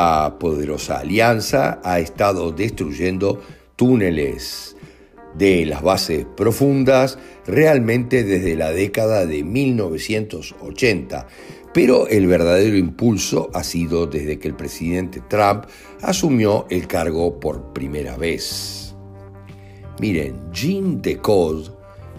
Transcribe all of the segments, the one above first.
La poderosa alianza ha estado destruyendo túneles de las bases profundas realmente desde la década de 1980, pero el verdadero impulso ha sido desde que el presidente Trump asumió el cargo por primera vez. Miren, Jean Decode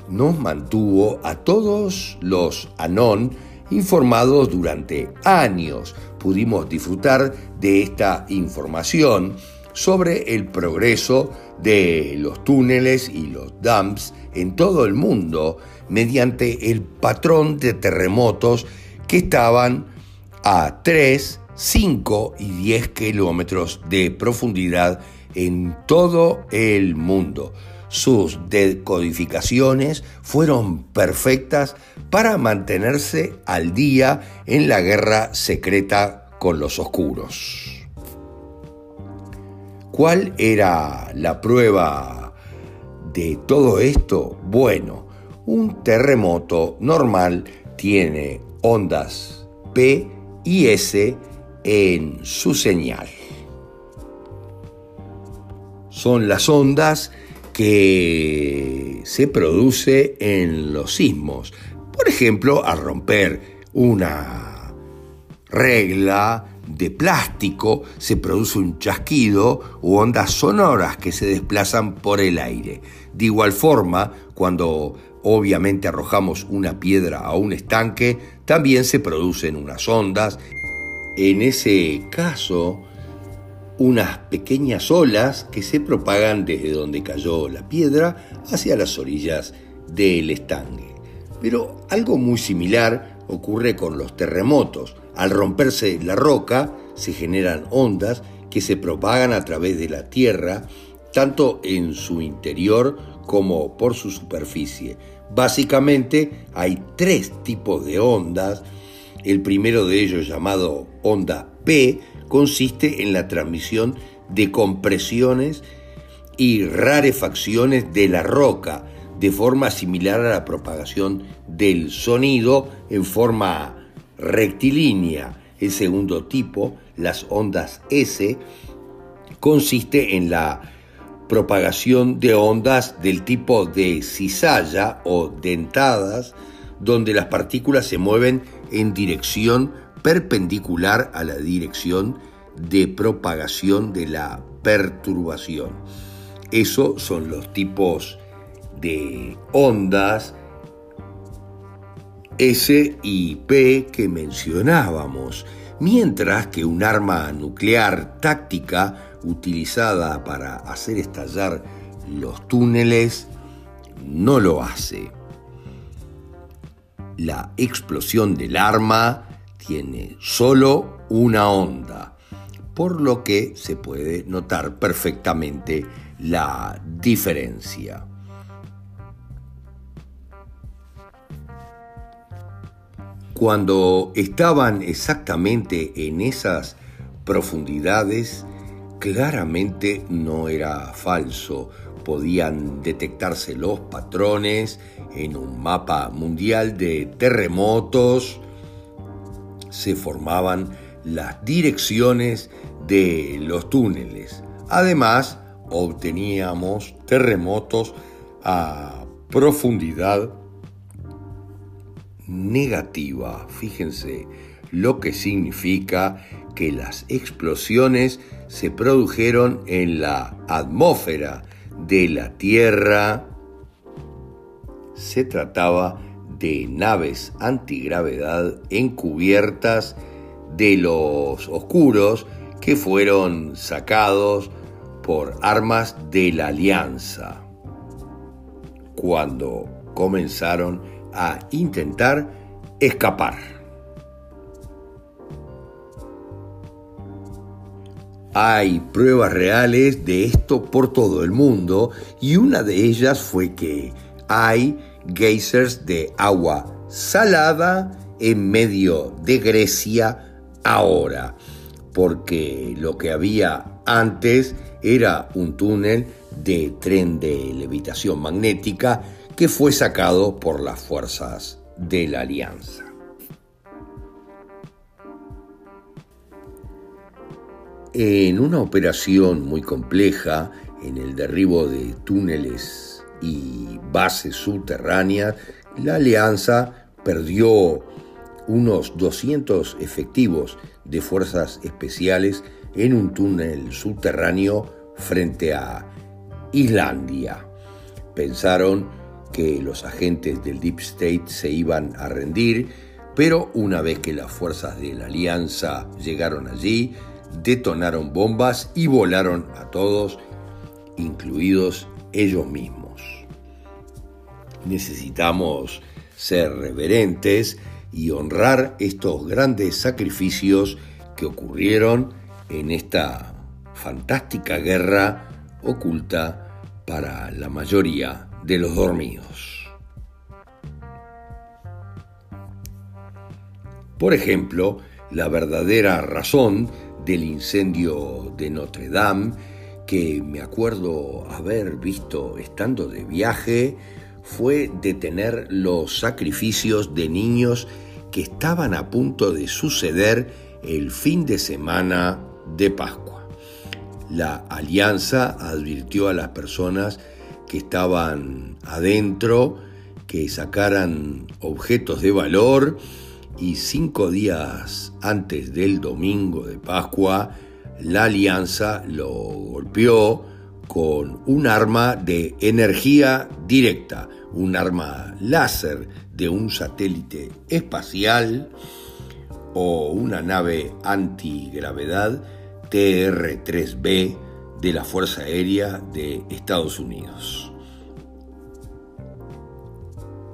nos mantuvo a todos los Anon informados durante años. Pudimos disfrutar de esta información sobre el progreso de los túneles y los dams en todo el mundo mediante el patrón de terremotos que estaban a 3, 5 y 10 kilómetros de profundidad en todo el mundo. Sus decodificaciones fueron perfectas para mantenerse al día en la guerra secreta con los oscuros. ¿Cuál era la prueba de todo esto? Bueno, un terremoto normal tiene ondas P y S en su señal. Son las ondas que se produce en los sismos. Por ejemplo, al romper una regla de plástico se produce un chasquido u ondas sonoras que se desplazan por el aire. De igual forma, cuando obviamente arrojamos una piedra a un estanque, también se producen unas ondas. En ese caso, unas pequeñas olas que se propagan desde donde cayó la piedra hacia las orillas del estanque. Pero algo muy similar ocurre con los terremotos. Al romperse la roca se generan ondas que se propagan a través de la tierra, tanto en su interior como por su superficie. Básicamente hay tres tipos de ondas. El primero de ellos llamado onda P consiste en la transmisión de compresiones y rarefacciones de la roca, de forma similar a la propagación del sonido en forma rectilínea. El segundo tipo, las ondas S, consiste en la propagación de ondas del tipo de cizalla o dentadas, donde las partículas se mueven en dirección perpendicular a la dirección de propagación de la perturbación. Esos son los tipos de ondas S y P que mencionábamos, mientras que un arma nuclear táctica utilizada para hacer estallar los túneles no lo hace. La explosión del arma tiene solo una onda, por lo que se puede notar perfectamente la diferencia. Cuando estaban exactamente en esas profundidades, claramente no era falso. Podían detectarse los patrones en un mapa mundial de terremotos, se formaban las direcciones de los túneles. Además, obteníamos terremotos a profundidad negativa. Fíjense lo que significa que las explosiones se produjeron en la atmósfera de la Tierra. Se trataba de naves antigravedad encubiertas de los oscuros que fueron sacados por armas de la alianza cuando comenzaron a intentar escapar. Hay pruebas reales de esto por todo el mundo y una de ellas fue que hay geysers de agua salada en medio de Grecia ahora, porque lo que había antes era un túnel de tren de levitación magnética que fue sacado por las fuerzas de la Alianza. En una operación muy compleja, en el derribo de túneles y bases subterráneas, la Alianza perdió unos 200 efectivos de fuerzas especiales en un túnel subterráneo frente a Islandia. Pensaron que los agentes del Deep State se iban a rendir, pero una vez que las fuerzas de la Alianza llegaron allí, detonaron bombas y volaron a todos, incluidos ellos mismos. Necesitamos ser reverentes y honrar estos grandes sacrificios que ocurrieron en esta fantástica guerra oculta para la mayoría de los dormidos. Por ejemplo, la verdadera razón del incendio de Notre Dame, que me acuerdo haber visto estando de viaje, fue detener los sacrificios de niños que estaban a punto de suceder el fin de semana de Pascua. La alianza advirtió a las personas que estaban adentro que sacaran objetos de valor y cinco días antes del domingo de Pascua, la alianza lo golpeó con un arma de energía directa, un arma láser de un satélite espacial o una nave antigravedad TR-3B de la Fuerza Aérea de Estados Unidos.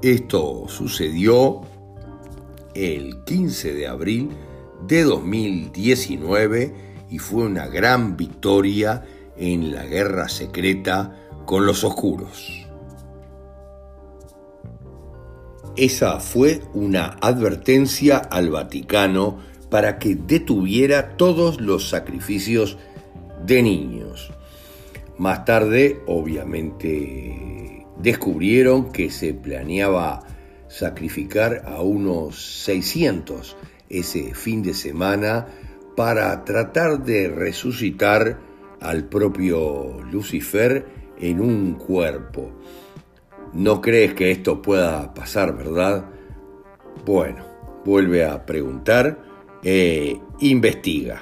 Esto sucedió el 15 de abril de 2019 y fue una gran victoria en la guerra secreta con los oscuros. Esa fue una advertencia al Vaticano para que detuviera todos los sacrificios de niños. Más tarde, obviamente, descubrieron que se planeaba sacrificar a unos 600 ese fin de semana para tratar de resucitar al propio Lucifer en un cuerpo. No crees que esto pueda pasar, ¿verdad? Bueno, vuelve a preguntar e investiga.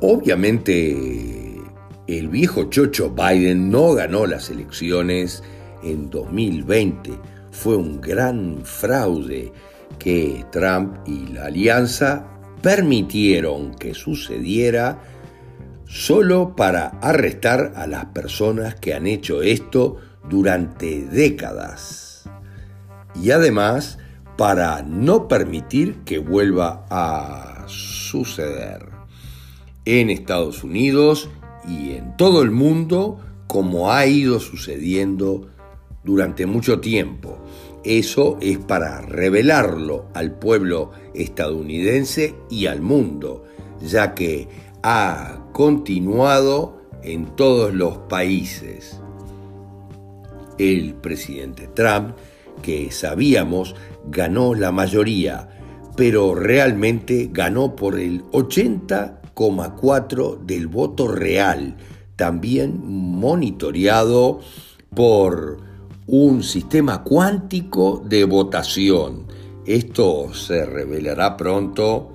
Obviamente, el viejo chocho Biden no ganó las elecciones en 2020. Fue un gran fraude que Trump y la alianza permitieron que sucediera solo para arrestar a las personas que han hecho esto durante décadas y además para no permitir que vuelva a suceder en Estados Unidos y en todo el mundo como ha ido sucediendo durante mucho tiempo. Eso es para revelarlo al pueblo estadounidense y al mundo, ya que ha continuado en todos los países. El presidente Trump, que sabíamos ganó la mayoría, pero realmente ganó por el 80,4 del voto real, también monitoreado por un sistema cuántico de votación. Esto se revelará pronto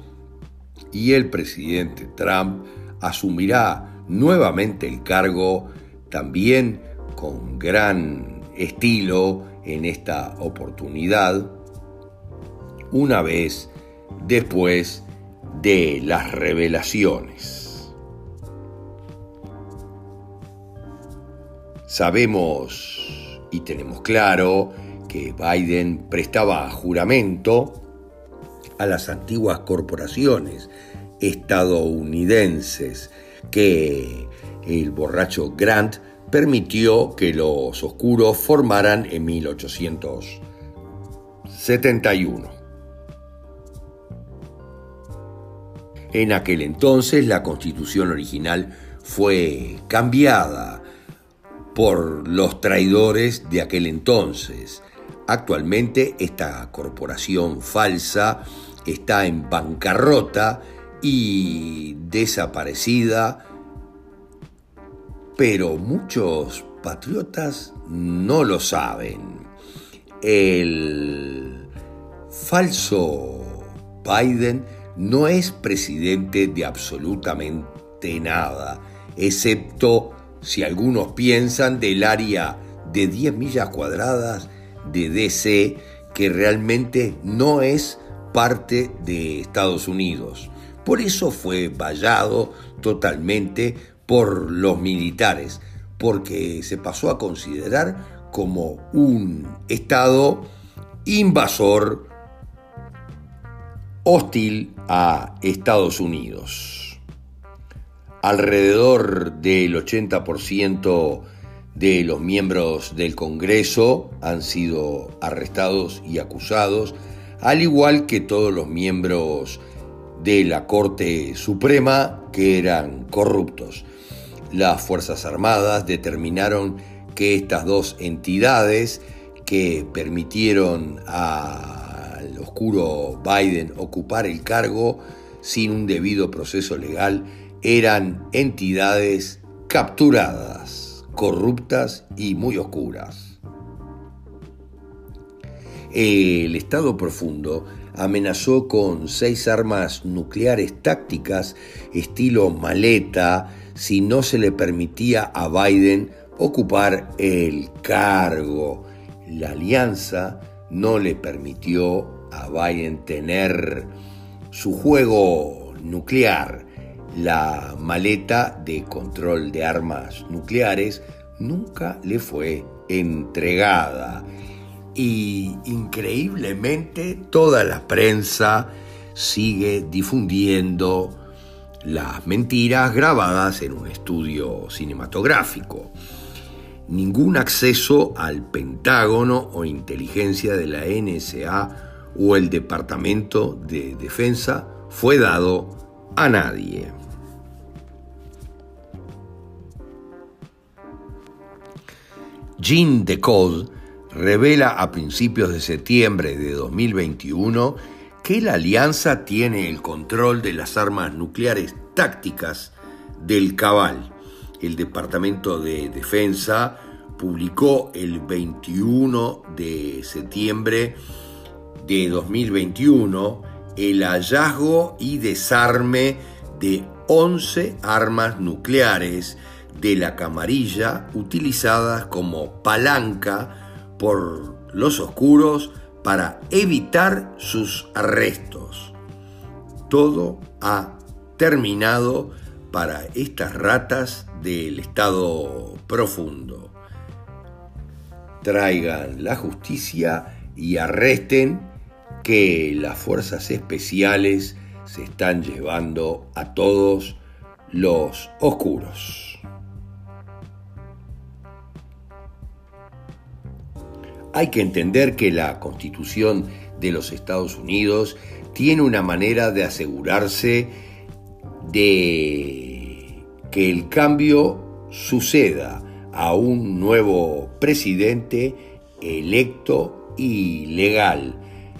y el presidente Trump asumirá nuevamente el cargo también con gran estilo en esta oportunidad una vez después de las revelaciones. Sabemos y tenemos claro que Biden prestaba juramento a las antiguas corporaciones estadounidenses que el borracho Grant permitió que los oscuros formaran en 1871. En aquel entonces la constitución original fue cambiada por los traidores de aquel entonces. Actualmente esta corporación falsa está en bancarrota y desaparecida pero muchos patriotas no lo saben. El falso Biden no es presidente de absolutamente nada, excepto si algunos piensan del área de 10 millas cuadradas de DC que realmente no es parte de Estados Unidos. Por eso fue vallado totalmente por los militares, porque se pasó a considerar como un Estado invasor hostil a Estados Unidos. Alrededor del 80% de los miembros del Congreso han sido arrestados y acusados, al igual que todos los miembros de la Corte Suprema que eran corruptos. Las Fuerzas Armadas determinaron que estas dos entidades que permitieron al oscuro Biden ocupar el cargo sin un debido proceso legal eran entidades capturadas, corruptas y muy oscuras. El Estado profundo amenazó con seis armas nucleares tácticas estilo maleta si no se le permitía a Biden ocupar el cargo. La alianza no le permitió a Biden tener su juego nuclear. La maleta de control de armas nucleares nunca le fue entregada y increíblemente toda la prensa sigue difundiendo las mentiras grabadas en un estudio cinematográfico. Ningún acceso al Pentágono o inteligencia de la NSA o el Departamento de Defensa fue dado a nadie. Jean Decode revela a principios de septiembre de 2021 que la alianza tiene el control de las armas nucleares tácticas del Cabal. El Departamento de Defensa publicó el 21 de septiembre de 2021 el hallazgo y desarme de 11 armas nucleares de la camarilla utilizadas como palanca por los oscuros para evitar sus arrestos. Todo ha terminado para estas ratas del estado profundo. Traigan la justicia y arresten que las fuerzas especiales se están llevando a todos los oscuros. Hay que entender que la constitución de los Estados Unidos tiene una manera de asegurarse de que el cambio suceda a un nuevo presidente electo y legal.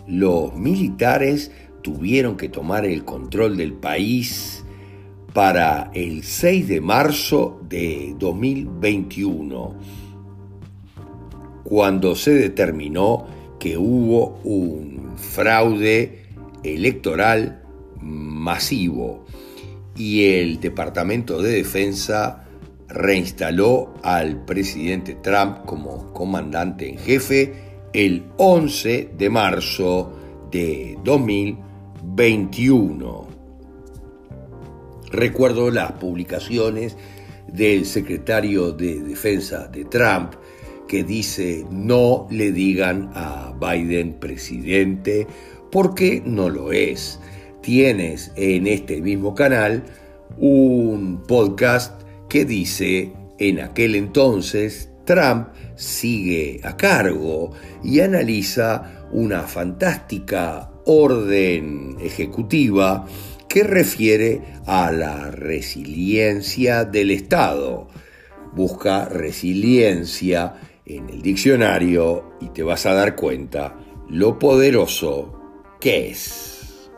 Los militares tuvieron que tomar el control del país para el 6 de marzo de 2021 cuando se determinó que hubo un fraude electoral masivo y el Departamento de Defensa reinstaló al presidente Trump como comandante en jefe el 11 de marzo de 2021. Recuerdo las publicaciones del secretario de Defensa de Trump que dice no le digan a Biden presidente porque no lo es. Tienes en este mismo canal un podcast que dice en aquel entonces Trump sigue a cargo y analiza una fantástica orden ejecutiva que refiere a la resiliencia del Estado. Busca resiliencia en el diccionario y te vas a dar cuenta lo poderoso que es.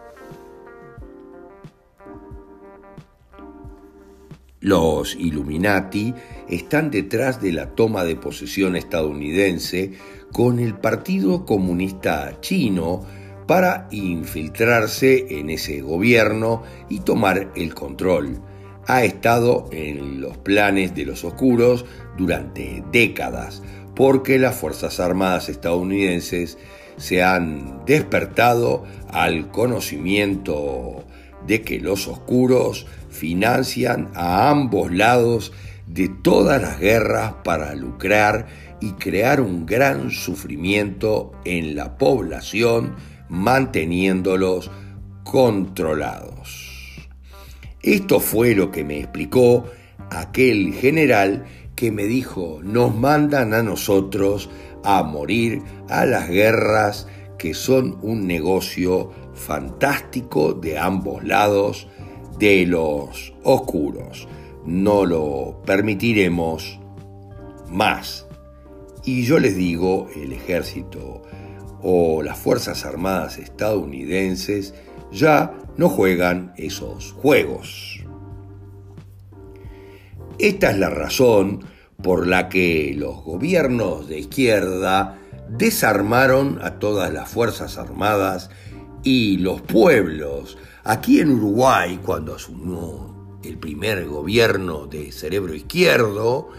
Los Illuminati están detrás de la toma de posesión estadounidense con el Partido Comunista Chino para infiltrarse en ese gobierno y tomar el control. Ha estado en los planes de los oscuros durante décadas, porque las Fuerzas Armadas estadounidenses se han despertado al conocimiento de que los oscuros financian a ambos lados de todas las guerras para lucrar y crear un gran sufrimiento en la población manteniéndolos controlados. Esto fue lo que me explicó aquel general que me dijo, nos mandan a nosotros a morir a las guerras que son un negocio fantástico de ambos lados de los oscuros. No lo permitiremos más. Y yo les digo, el ejército o las Fuerzas Armadas estadounidenses ya no juegan esos juegos. Esta es la razón por la que los gobiernos de izquierda desarmaron a todas las Fuerzas Armadas y los pueblos Aquí en Uruguay, cuando asumió el primer gobierno de cerebro izquierdo,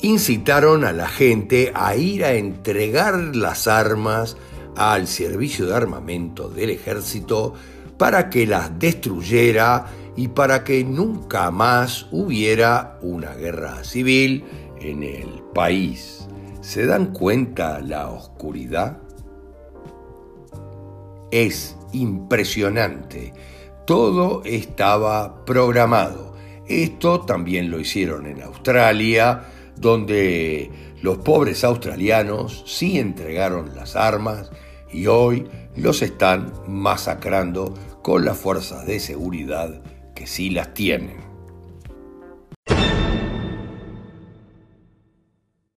incitaron a la gente a ir a entregar las armas al servicio de armamento del ejército para que las destruyera y para que nunca más hubiera una guerra civil en el país. ¿Se dan cuenta la oscuridad? Es impresionante. Todo estaba programado. Esto también lo hicieron en Australia, donde los pobres australianos sí entregaron las armas y hoy los están masacrando con las fuerzas de seguridad que sí las tienen.